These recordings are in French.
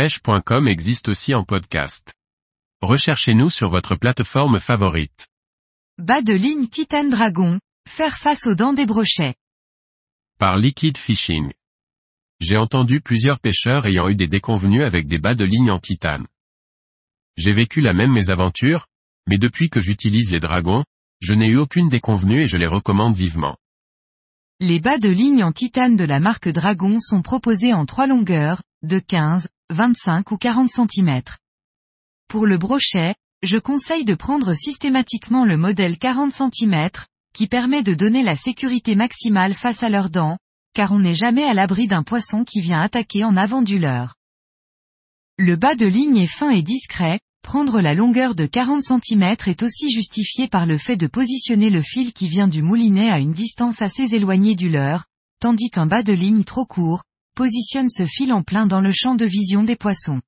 pêche.com existe aussi en podcast. Recherchez-nous sur votre plateforme favorite. Bas de ligne Titan Dragon, faire face aux dents des brochets. Par Liquid Fishing. J'ai entendu plusieurs pêcheurs ayant eu des déconvenus avec des bas de ligne en titane. J'ai vécu la même mésaventure, mais depuis que j'utilise les dragons, je n'ai eu aucune déconvenue et je les recommande vivement. Les bas de ligne en titane de la marque Dragon sont proposés en trois longueurs, de 15, 25 ou 40 cm. Pour le brochet, je conseille de prendre systématiquement le modèle 40 cm, qui permet de donner la sécurité maximale face à leurs dents, car on n'est jamais à l'abri d'un poisson qui vient attaquer en avant du leurre. Le bas de ligne est fin et discret, Prendre la longueur de 40 cm est aussi justifié par le fait de positionner le fil qui vient du moulinet à une distance assez éloignée du leurre, tandis qu'un bas de ligne trop court, positionne ce fil en plein dans le champ de vision des poissons.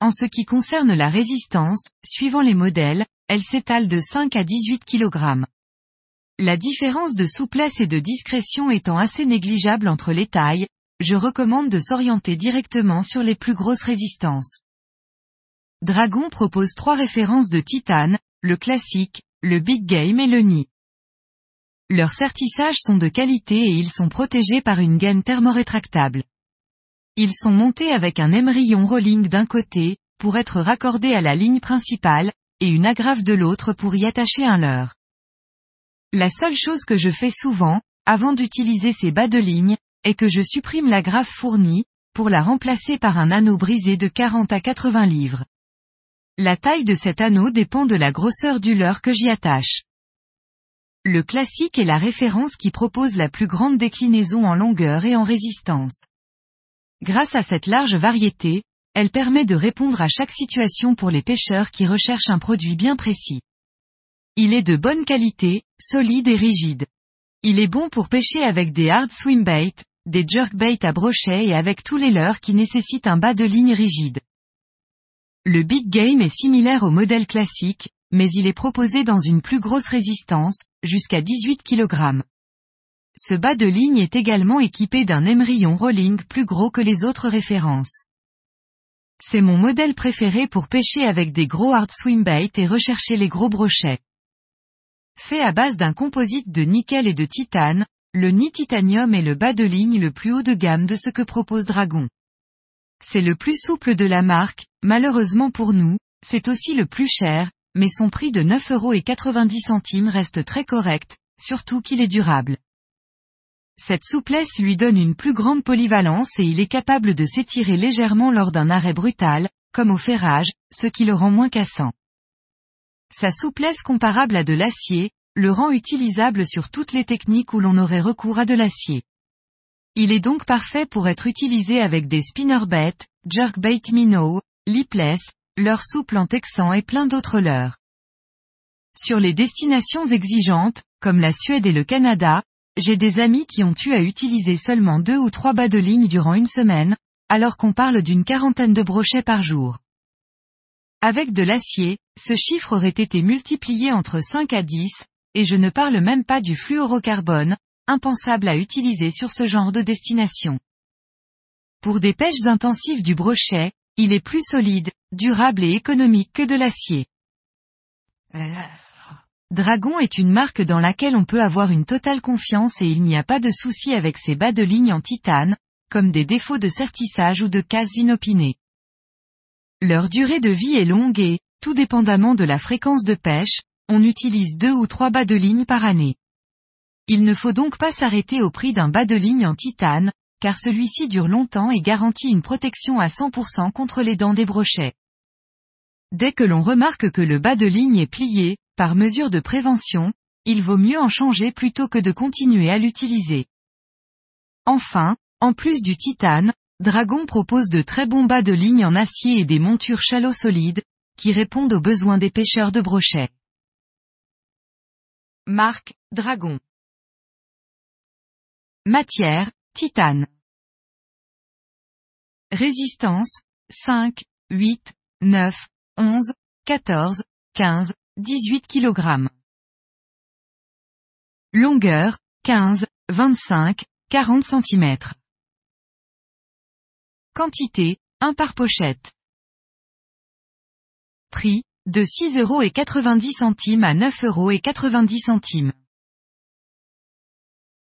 En ce qui concerne la résistance, suivant les modèles, elle s'étale de 5 à 18 kg. La différence de souplesse et de discrétion étant assez négligeable entre les tailles, je recommande de s'orienter directement sur les plus grosses résistances. Dragon propose trois références de titane, le classique, le big game et le nid. Leurs sertissages sont de qualité et ils sont protégés par une gaine thermorétractable. Ils sont montés avec un émerillon rolling d'un côté, pour être raccordés à la ligne principale, et une agrafe de l'autre pour y attacher un leurre. La seule chose que je fais souvent, avant d'utiliser ces bas de ligne, est que je supprime l'agrafe fournie, pour la remplacer par un anneau brisé de 40 à 80 livres. La taille de cet anneau dépend de la grosseur du leurre que j'y attache. Le classique est la référence qui propose la plus grande déclinaison en longueur et en résistance. Grâce à cette large variété, elle permet de répondre à chaque situation pour les pêcheurs qui recherchent un produit bien précis. Il est de bonne qualité, solide et rigide. Il est bon pour pêcher avec des hard swim bait, des jerkbait à brochet et avec tous les leurres qui nécessitent un bas de ligne rigide. Le Big Game est similaire au modèle classique, mais il est proposé dans une plus grosse résistance, jusqu'à 18 kg. Ce bas de ligne est également équipé d'un émerillon rolling plus gros que les autres références. C'est mon modèle préféré pour pêcher avec des gros hard swim bait et rechercher les gros brochets. Fait à base d'un composite de nickel et de titane, le nid titanium est le bas de ligne le plus haut de gamme de ce que propose Dragon. C'est le plus souple de la marque, malheureusement pour nous, c'est aussi le plus cher, mais son prix de 9,90€ reste très correct, surtout qu'il est durable. Cette souplesse lui donne une plus grande polyvalence et il est capable de s'étirer légèrement lors d'un arrêt brutal, comme au ferrage, ce qui le rend moins cassant. Sa souplesse comparable à de l'acier, le rend utilisable sur toutes les techniques où l'on aurait recours à de l'acier. Il est donc parfait pour être utilisé avec des spinnerbait, jerkbait minnow, lipless, leurre souple en texan et plein d'autres leurres. Sur les destinations exigeantes, comme la Suède et le Canada, j'ai des amis qui ont eu à utiliser seulement deux ou trois bas de ligne durant une semaine, alors qu'on parle d'une quarantaine de brochets par jour. Avec de l'acier, ce chiffre aurait été multiplié entre 5 à 10, et je ne parle même pas du fluorocarbone, impensable à utiliser sur ce genre de destination. Pour des pêches intensives du brochet, il est plus solide, durable et économique que de l'acier. Dragon est une marque dans laquelle on peut avoir une totale confiance et il n'y a pas de souci avec ses bas de ligne en titane, comme des défauts de sertissage ou de cases inopinées. Leur durée de vie est longue et, tout dépendamment de la fréquence de pêche, on utilise deux ou trois bas de ligne par année. Il ne faut donc pas s'arrêter au prix d'un bas de ligne en titane, car celui-ci dure longtemps et garantit une protection à 100% contre les dents des brochets. Dès que l'on remarque que le bas de ligne est plié, par mesure de prévention, il vaut mieux en changer plutôt que de continuer à l'utiliser. Enfin, en plus du titane, Dragon propose de très bons bas de ligne en acier et des montures shallow solides, qui répondent aux besoins des pêcheurs de brochets. Marque, Dragon. Matière, titane. Résistance, 5, 8, 9, 11, 14, 15, 18 kg. Longueur, 15, 25, 40 cm. Quantité, 1 par pochette. Prix, de 6,90€ à 9,90€.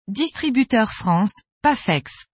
Distributeur France, Pafex.